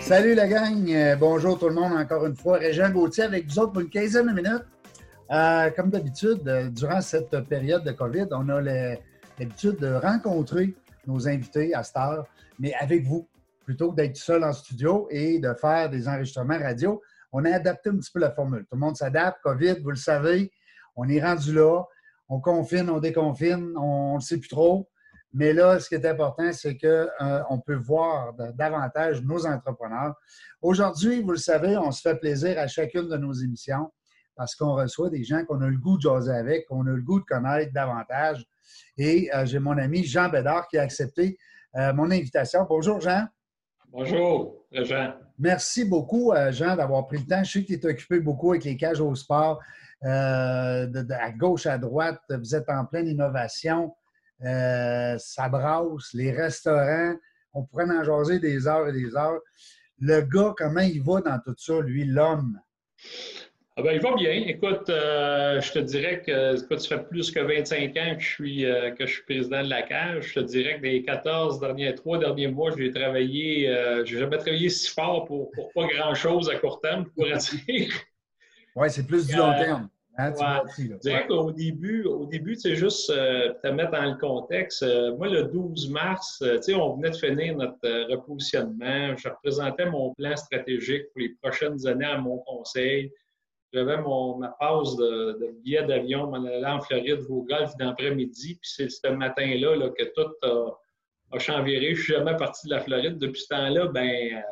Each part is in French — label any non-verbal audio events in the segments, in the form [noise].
Salut la gang, euh, bonjour tout le monde encore une fois. Régent Gauthier avec vous autres pour une quinzaine de minutes. Euh, comme d'habitude, euh, durant cette période de COVID, on a l'habitude de rencontrer nos invités à cette heure, mais avec vous, plutôt que d'être seul en studio et de faire des enregistrements radio. On a adapté un petit peu la formule. Tout le monde s'adapte. COVID, vous le savez, on est rendu là. On confine, on déconfine, on ne sait plus trop. Mais là, ce qui est important, c'est qu'on euh, peut voir davantage nos entrepreneurs. Aujourd'hui, vous le savez, on se fait plaisir à chacune de nos émissions parce qu'on reçoit des gens qu'on a le goût de jaser avec, qu'on a le goût de connaître davantage. Et euh, j'ai mon ami Jean Bédard qui a accepté euh, mon invitation. Bonjour, Jean. Bonjour, Jean. Merci beaucoup, Jean, d'avoir pris le temps. Je sais que tu es occupé beaucoup avec les cages au sport, à gauche, à droite. Vous êtes en pleine innovation. Euh, ça brasse, les restaurants, on pourrait en jaser des heures et des heures. Le gars, comment il va dans tout ça, lui, l'homme? Ah ben, il va bien. Écoute, euh, je te dirais que écoute, ça fait plus que 25 ans que je suis euh, que je suis président de la cage. Je te dirais que les 14 derniers, trois derniers mois, j'ai travaillé, euh, j'ai jamais travaillé si fort pour, pour pas grand-chose à court terme, pour pourrais [laughs] dire. Oui, c'est plus du long terme. Hein, je dirais qu'au début, au début, c'est juste euh, te mettre dans le contexte. Euh, moi, le 12 mars, euh, on venait de finir notre repositionnement. Je représentais mon plan stratégique pour les prochaines années à mon conseil. J'avais ma passe de, de billet d'avion, m'en allais en Floride, au golf d'après-midi. Puis c'est ce matin-là là, que tout a, a chamviré. Je ne suis jamais parti de la Floride. Depuis ce temps-là, ben,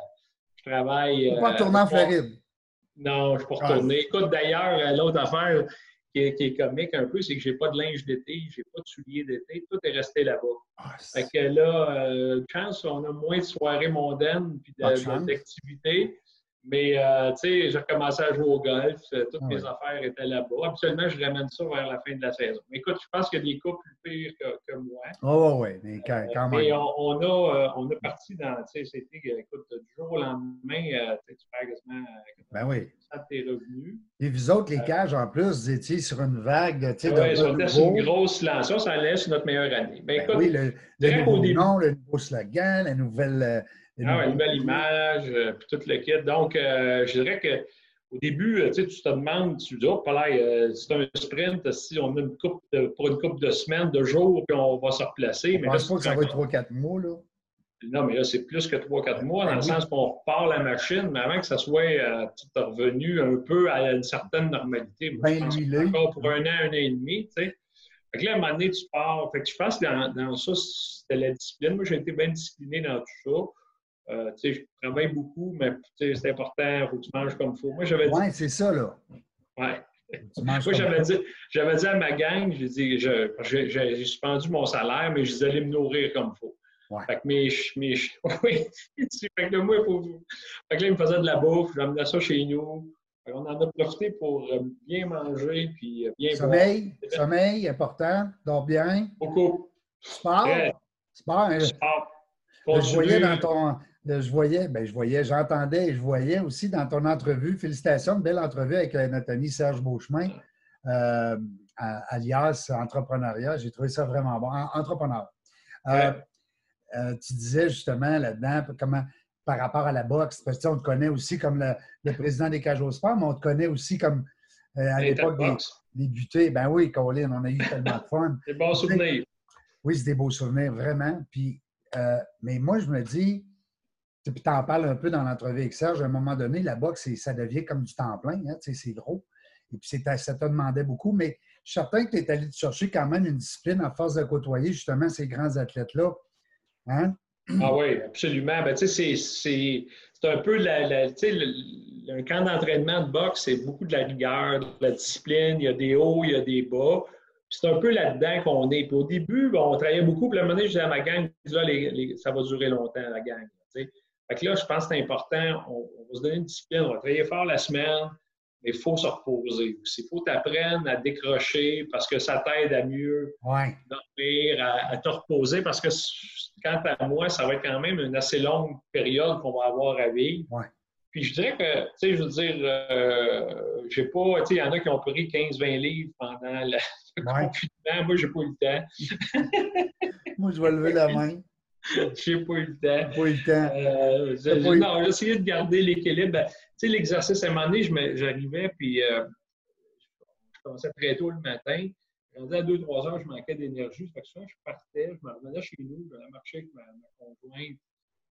je travaille. pas tourner en Floride? Non, je ne suis pas retourner. Écoute, d'ailleurs, euh, l'autre affaire qui est, comique un peu, c'est que je n'ai pas de linge d'été, je n'ai pas de souliers d'été, tout est resté là-bas. Ah, fait que là, euh, chance, on a moins de soirées mondaines et d'activités. Mais, euh, tu sais, j'ai recommencé à jouer au golf. Euh, toutes ah mes affaires étaient là-bas. Absolument, je ramène ça vers la fin de la saison. Mais écoute, je pense qu'il y a des cas plus pires que, moi. Oh, oui, mais quand, euh, même. Mais on, a, on a parti dans, tu sais, c'était, écoute, du jour au lendemain, tu perds quasiment ben oui. de tes revenus. Et vous autres, les cages, en plus, vous étiez sur une vague, tu sais, Oui, on était sur une grosse lance. Ça, laisse notre meilleure année. Ben, ben écoute, oui, le, le nouveau nom, le nouveau slogan, la nouvelle ah, une belle image, euh, puis tout le kit. Donc, euh, je dirais qu'au début, euh, tu te demandes, tu dis, oh, c'est un sprint, si on a une coupe pour une coupe de semaines, de jours, puis on va se replacer. Je pense pas que ça va être 3-4 mois, là. Non, mais là, c'est plus que 3-4 mois, dans ben le sens qu'on repart la machine, mais avant que ça soit revenu un peu à une certaine normalité. Moi, ben, je encore pour un an, un an et demi, tu sais. Fait que là, à un moment donné, tu pars. Fait que je pense que dans, dans ça, c'était la discipline. Moi, j'ai été bien discipliné dans tout ça. Euh, tu sais, je travaille beaucoup, mais c'est important, faut que tu manges comme il faut. Moi, j'avais dit. Oui, c'est ça, là. Ouais. Moi, j'avais dit, j'avais dit à ma gang, j'ai dit, j'ai suspendu mon salaire, mais je disais, allez me nourrir comme il faut. Ouais. Fait que mes, mes [laughs] oui, fait que moi, faut. Fait que là, il me faisait de la bouffe, j'amenais ça chez nous. On en a profité pour euh, bien manger puis euh, bien Sommeil, boire. sommeil, important, dors bien. Beaucoup. Sport? Sport. Hein? Sport. Je voyais dans ton, je voyais, ben, je voyais, j'entendais et je voyais aussi dans ton entrevue, félicitations, une belle entrevue avec euh, notre ami Serge Beauchemin, euh, alias Entrepreneuriat. J'ai trouvé ça vraiment bon. Entrepreneur. Euh, tu disais justement là-dedans comment par rapport à la boxe, parce que on te connaît aussi comme le, président des Cages au Sport, mais on te connaît aussi comme à l'époque des, des Ben oui, Colin, on a eu tellement de fun. [laughs] Des bons souvenirs. Oui, c'est des beaux souvenirs, vraiment. Puis, mais moi, je me dis, tu en parles un peu dans l'entrevue avec Serge, à un moment donné, la boxe, ça devient comme du temps plein, hein, c'est gros. Et puis ça te demandait beaucoup, mais je suis certain que tu es allé te chercher quand même une discipline à force de côtoyer justement ces grands athlètes-là. Hein? Ah oui, absolument. Ben, c'est un peu la, le, un camp d'entraînement de boxe, c'est beaucoup de la rigueur, de la discipline, il y a des hauts, il y a des bas. C'est un peu là-dedans qu'on est. Au début, on travaillait beaucoup. Puis à un moment donné, je disais à ma gang, ça va durer longtemps, la gang. Fait que là, je pense que c'est important. On, va se donner une discipline. On va travailler fort la semaine, mais il faut se reposer Il faut t'apprendre à décrocher parce que ça t'aide à mieux dormir, à, te reposer parce que, quant à moi, ça va être quand même une assez longue période qu'on va avoir à vivre. Puis je dirais que, tu sais, je veux dire, euh, j'ai pas, tu sais, il y en a qui ont pris 15-20 livres pendant le, confinement. Moi, j'ai pas eu le temps. [laughs] moi, je vais lever la main. J'ai pas eu le temps. Pas eu le temps. Euh, non, j'ai essayé de garder l'équilibre. Ben, tu sais, l'exercice, à un moment donné, j'arrivais, puis euh, je commençais très tôt le matin. Rendu à 2-3 heures, je manquais d'énergie. Fait que souvent, je partais, je me revenais chez nous, je marcher avec ma, ma conjointe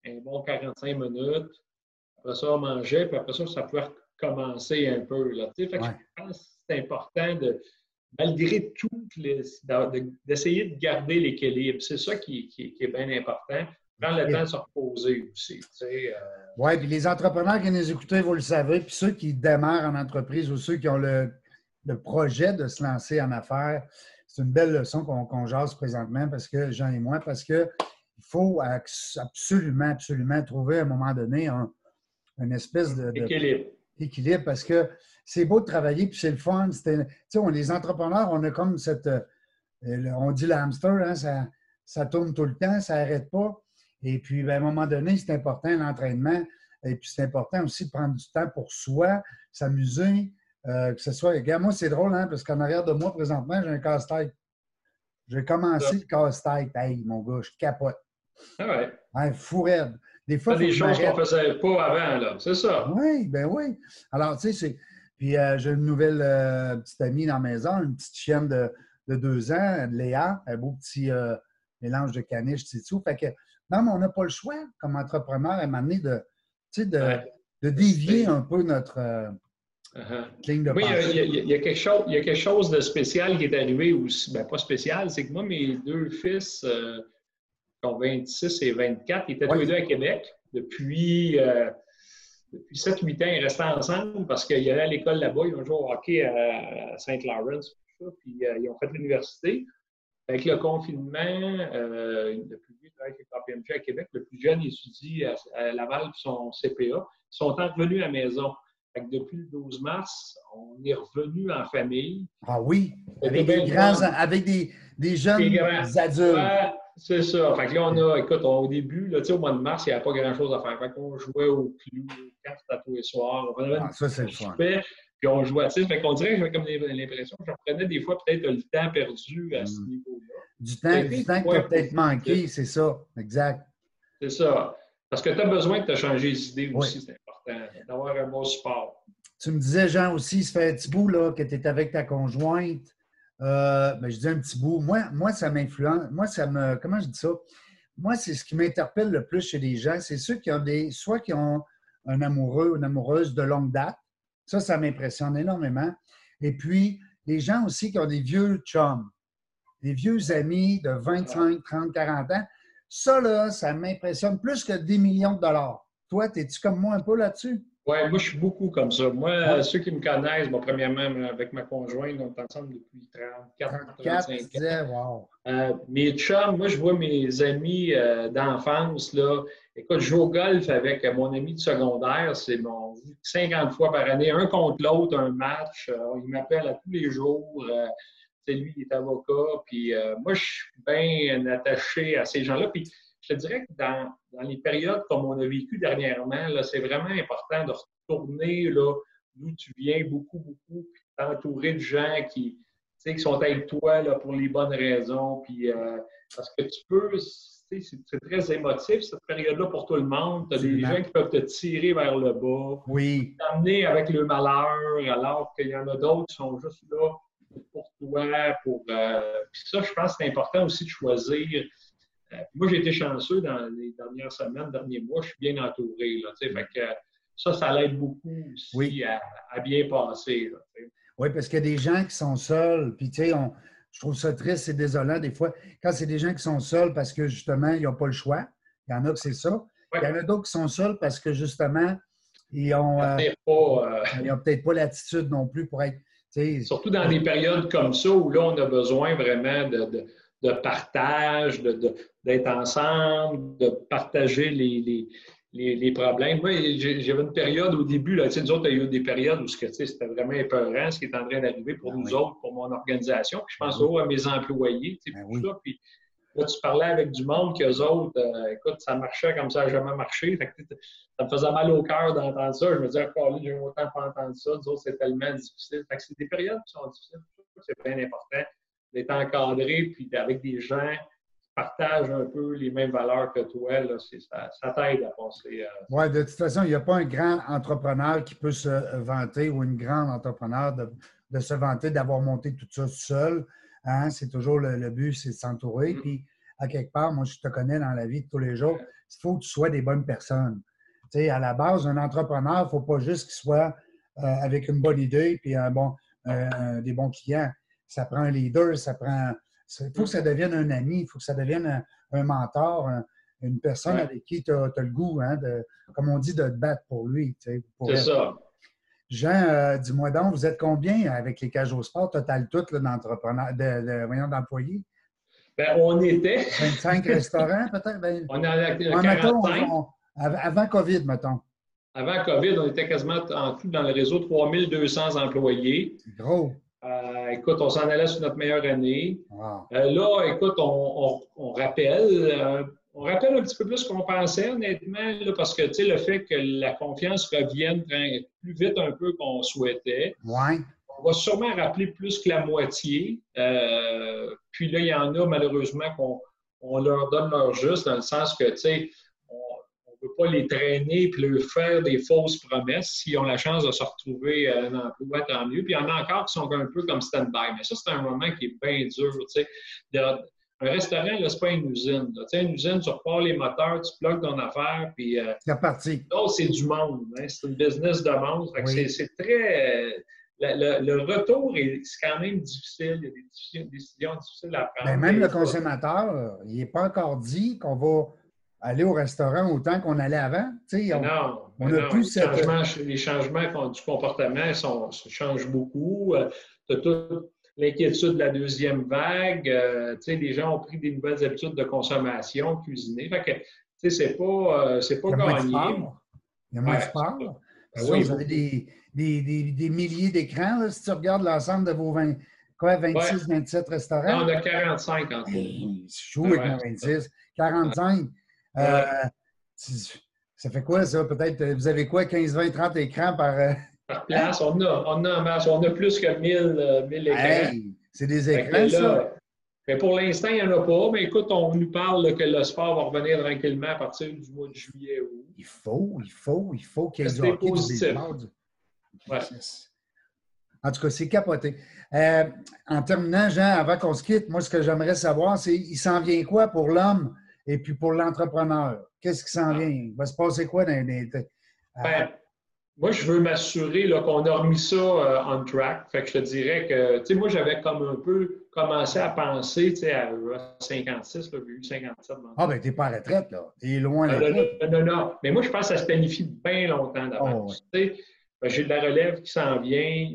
un bon 45 minutes. Après ça, on mangeait, puis après ça, ça pouvait recommencer un peu. Là. Fait que Je pense que c'est important de, malgré tout, d'essayer de garder l'équilibre. C'est ça qui, est bien important. Prendre le temps de se reposer aussi. Euh. Oui, puis les entrepreneurs qui nous écoutent, vous le savez, puis ceux qui démarrent en entreprise ou ceux qui ont le, projet de se lancer en affaires, c'est une belle leçon qu'on jase présentement parce que Jean et moi, parce qu'il faut absolument, absolument trouver à un moment donné un, une espèce de, équilibre parce que c'est beau de travailler, puis c'est le fun. On, les entrepreneurs, on a comme cette. Euh, on dit le hamster, hein, ça, ça, tourne tout le temps, ça n'arrête pas. Et puis, ben, à un moment donné, c'est important l'entraînement. Et puis, c'est important aussi de prendre du temps pour soi, s'amuser, euh, que ce soit. Regarde, moi, c'est drôle, hein, parce qu'en arrière de moi, présentement, j'ai un casse-tête. J'ai commencé le casse-tête. Hey, mon gars, je capote. Ah ouais. Hein, fou raide. Des fois, des choses qu'on ne faisait pas avant, là. C'est ça. Oui, ben oui. Alors, tu sais, c'est puis euh, j'ai une nouvelle euh, petite amie dans la maison, une petite chienne de, deux ans, Léa, un beau petit euh, mélange de caniche, c'est tout. Fait que, non, mais on n'a pas le choix, comme entrepreneur, à donné, de, de, de dévier un peu notre uh-huh. ligne de Oui, il y, a, quelque chose, il y a quelque chose de spécial qui est arrivé aussi. Ben, pas spécial, c'est que moi, mes deux fils, qui ont 26 et 24, ils étaient tous les deux à Québec depuis depuis 7-8 ans, ils restaient ensemble parce qu'ils allaient à l'école là-bas, ils ont joué au hockey à Saint Lawrence, puis euh, ils ont fait l'université. Avec le confinement, euh, le plus vieux travaille avec KPMG à Québec, le plus jeune étudie à, Laval son CPA. Ils sont revenus à la maison. depuis le 12 mars, on est revenu en famille. Ah oui, avec des, grands, avec des, des jeunes adultes. C'est ça. Fait que là, on a, écoute, au début, là, au mois de mars, il n'y avait pas grand-chose à faire. Fait qu'on jouait au clou, cartes à tous les soirs. On ah, ça, c'est le fun. Puis on jouait, tu sais, fait qu'on dirait que j'avais comme l'impression que je prenais des fois peut-être le temps perdu à ce mm. niveau-là. Du temps, du temps que tu as peut-être manqué, c'est ça. Exact. C'est ça. Parce que tu as besoin de te changer les idées aussi, c'est important, d'avoir un bon support. Tu me disais, Jean, aussi, ça fait un petit bout là, que tu es avec ta conjointe. Euh, ben, je dis un petit bout. Moi, moi ça m'influence. Moi, ça me. Comment je dis ça? Moi, c'est ce qui m'interpelle le plus chez les gens. C'est ceux qui ont des. Soit qui ont un amoureux ou une amoureuse de longue date. Ça, ça m'impressionne énormément. Et puis, les gens aussi qui ont des vieux chums, des vieux amis de 25, 30, 40 ans. Ça, là, ça m'impressionne plus que 10 millions de dollars. Toi, es-tu comme moi un peu là-dessus? Oui, moi, je suis beaucoup comme ça. Moi, ceux qui me connaissent, bon, premièrement, avec ma conjointe, on est ensemble depuis 34, 35 ans. Euh, mes chums, moi, je vois mes amis euh, d'enfance, là. Écoute, je joue au golf avec mon ami de secondaire. C'est mon 50 fois par année, un contre l'autre, un match. Euh, il m'appelle à tous les jours. c'est lui, il est avocat. Puis moi, je suis bien attaché à ces gens-là. Puis je te dirais que dans, les périodes comme on a vécu dernièrement, c'est vraiment important de retourner d'où tu viens beaucoup, beaucoup, puis t'entourer de gens qui, qui sont avec toi là, pour les bonnes raisons. Puis, euh, parce que tu peux, c'est très émotif cette période-là pour tout le monde. Tu as des gens qui peuvent te tirer vers le bas, oui. t'amener avec le malheur, alors qu'il y en a d'autres qui sont juste là pour toi. Pour, euh, Puis ça, je pense que c'est important aussi de choisir moi, j'ai été chanceux dans les dernières semaines, derniers mois, je suis bien entouré. Là, fait que, ça, ça l'aide beaucoup aussi à, bien passer. oui, parce qu'il y a des gens qui sont seuls, puis tu sais, je trouve ça triste et désolant des fois, quand c'est des gens qui sont seuls parce que justement, ils n'ont pas le choix. Il y en a que c'est ça. Il y en a d'autres qui sont seuls parce que justement, ils ont, euh, euh, peut-être pas l'attitude non plus pour être. Surtout dans des périodes comme ça où là, on a besoin vraiment de de partage, d'être ensemble, de partager les, les, problèmes. Moi, j'avais une période au début, là, nous autres, il y a eu des périodes où c'était vraiment épeurant ce qui est en train d'arriver pour ben nous autres, pour mon organisation. Puis je pense ben à mes employés, tu ben ça. Puis là, tu parlais avec du monde qu'eux autres, euh, écoute, ça marchait comme ça n'a jamais marché. ça me faisait mal au cœur d'entendre ça. Je me disais, oh, j'ai autant pas entendu ça. Nous autres, c'est tellement difficile. c'est des périodes qui sont difficiles. C'est bien important d'être encadré, puis avec des gens partagent un peu les mêmes valeurs que toi, là, ça, ça t'aide à passer. Euh, oui, de toute façon, il n'y a pas un grand entrepreneur qui peut se vanter ou une grande entrepreneur de, de se vanter d'avoir monté tout ça seul. Hein? C'est toujours le, but, c'est de s'entourer. Mm. Puis, à quelque part, moi, je te connais dans la vie de tous les jours, il faut que tu sois des bonnes personnes. Tu sais, à la base, un entrepreneur, il ne faut pas juste qu'il soit euh, avec une bonne idée puis un bon, des bons clients. Ça prend un leader, ça prend il faut que ça devienne un ami, il faut que ça devienne un, mentor, une personne avec qui tu as, le goût, hein, de, comme on dit, de te battre pour lui. C'est ça. Jean, euh, dis-moi donc, vous êtes combien avec les cages au sport, total tout d'entrepreneurs, de, d'employés? Ben, on était. 25 [laughs] restaurants, peut-être? Ben, on en a 45. avant COVID, mettons. Avant COVID, on était quasiment en tout dans le réseau 3200 employés. C'est gros. Euh, écoute, on s'en allait sur notre meilleure année. Euh, là, écoute, on, rappelle, euh, on rappelle un petit peu plus qu'on pensait, honnêtement, parce que, le fait que la confiance revienne plus vite un peu qu'on souhaitait. On va sûrement rappeler plus que la moitié. puis là, il y en a, malheureusement, qu'on leur donne leur juste, dans le sens que, tu sais, ne peut pas les traîner et leur faire des fausses promesses. S'ils ont la chance de se retrouver un emploi, tant mieux. Puis il y en a encore qui sont un peu comme stand-by. Mais ça, c'est un moment qui est bien dur. un restaurant, ce n'est pas une usine. Une usine, tu repars les moteurs, tu bloques ton affaire, puis... Euh, c'est parti. c'est du monde. Hein. C'est une business de monde. C'est très... le, retour, est quand même difficile. Il y a des décisions, difficiles à prendre. Mais même le consommateur, il n'est pas encore dit qu'on va aller au restaurant autant qu'on allait avant. on, non, on a plus les, changements, les changements du comportement sont, changent beaucoup. Euh, tu toute l'inquiétude de la deuxième vague. Euh, les gens ont pris des nouvelles habitudes de consommation, cuisiner. Fait que, c'est pas, euh, c'est pas gagné. Il y a moins de sport. Ben vous avez des, des, des, milliers d'écrans. Si tu regardes l'ensemble de vos 20, quoi, 26, 27 restaurants? Non, on a 45 en tout. je joue avec 26. 45. Euh, ça fait quoi, ça? Peut-être, euh, vous avez quoi, 15, 20, 30 écrans par. Euh, [laughs] par place? On a, on a On a plus que 1000, 1000 écrans. c'est des écrans, ça? Mais pour l'instant, il n'y en a pas. Mais écoute, on nous parle que le sport va revenir tranquillement à partir du mois de juillet. Il faut, il faut, il faut qu'il y ait du hockey positif. Ouais. En tout cas, c'est capoté. en terminant, Jean, avant qu'on se quitte, moi, ce que j'aimerais savoir, c'est il s'en vient quoi pour l'homme? Et puis pour l'entrepreneur, qu'est-ce qui s'en ah. vient? Il va se passer quoi dans les. Ben, moi, je veux m'assurer qu'on a remis ça euh, on track. Fait que je te dirais que, tu sais, moi, j'avais comme un peu commencé à penser, tu sais, à 56, là, j'ai eu 57. Ah, ben, t'es pas à la retraite, là. T'es loin de la retraite. Non, non, non. Mais moi, je pense que ça se planifie bien longtemps d'avance. Oh, ben, j'ai de la relève qui s'en vient.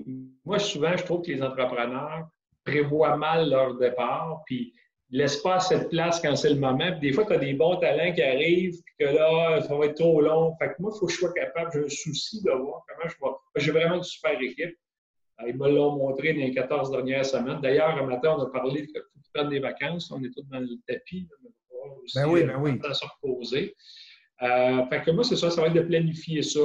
Moi, souvent, je trouve que les entrepreneurs prévoient mal leur départ, puis laisse pas cette place quand c'est le moment. Puis des fois, tu as des bons talents qui arrivent, puis que là, ça va être trop long. Fait que moi, il faut que je sois capable, j'ai un souci de voir comment je vais. J'ai vraiment une super équipe. Euh, ils me l'ont montré dans les 14 dernières semaines. D'ailleurs, un matin, on a parlé de prendre des vacances. On est tous dans le tapis. ben oui, ben oui. À se reposer. Euh, fait que moi, c'est ça, ça va être de planifier ça.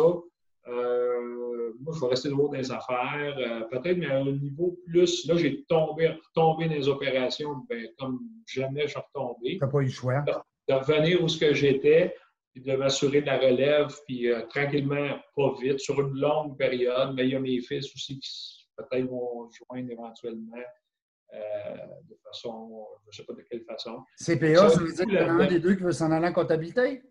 Euh, moi, je vais rester haut dans les affaires. Euh, peut-être, mais à un niveau plus, là, j'ai tombé, retombé dans les opérations, ben, comme jamais je suis retombé. Tu n'as pas eu le choix. De, revenir où ce que j'étais, puis de m'assurer de la relève, puis euh, tranquillement, pas vite, sur une longue période. Mais il y a mes fils aussi qui peut-être vont joindre éventuellement. Euh, de façon, je ne sais pas de quelle façon. CPA, ça veut dire qu'il y en a un des deux qui veut s'en aller en comptabilité?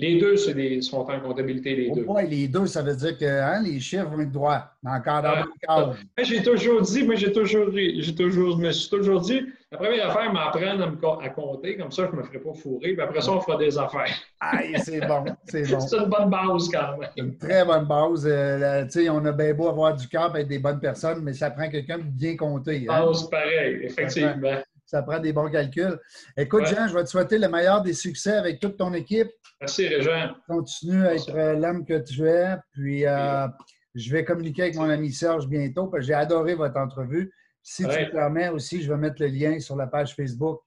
Les deux des, sont en comptabilité, les deux. Oui, les deux, ça veut dire que hein, les chiffres vont être droits cadre. Ah, j'ai toujours dit, moi, j'ai toujours, j'ai toujours, je me suis toujours dit, la première affaire, m'apprendre à, à, compter, comme ça, je ne me ferai pas fourrer, puis après ça, on fera des affaires. Aïe, c'est bon, c'est bon. c'est une bonne base quand même. Une très bonne base. Euh, tu sais, on a bien beau avoir du cœur et être des bonnes personnes, mais ça prend quelqu'un de bien compter. Hein? Ah, c'est pareil, effectivement. Ça prend, des bons calculs. Écoute, Jean, je vais te souhaiter le meilleur des succès avec toute ton équipe. Merci, Régent. Continue à être euh, l'homme que tu es. Puis, euh, je vais communiquer avec mon ami Serge bientôt parce que j'ai adoré votre entrevue. Si tu me permets aussi, je vais mettre le lien sur la page Facebook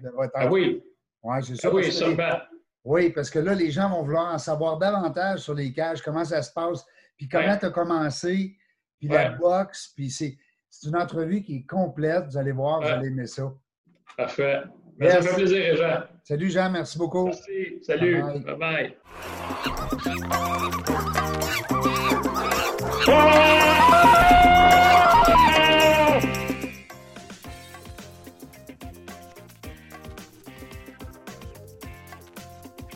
de votre ah oui. Ouais, c'est ça. Ah oui, ça Oui, parce que là, les gens vont vouloir en savoir davantage sur les cages, comment ça se passe, puis comment tu as commencé, puis la boxe, puis c'est c'est une entrevue qui est complète. Vous allez voir, vous allez aimer ça. Parfait. Merci. Ça fait plaisir, Jean. Salut, Jean. Merci beaucoup. Merci. Salut. Bye-bye.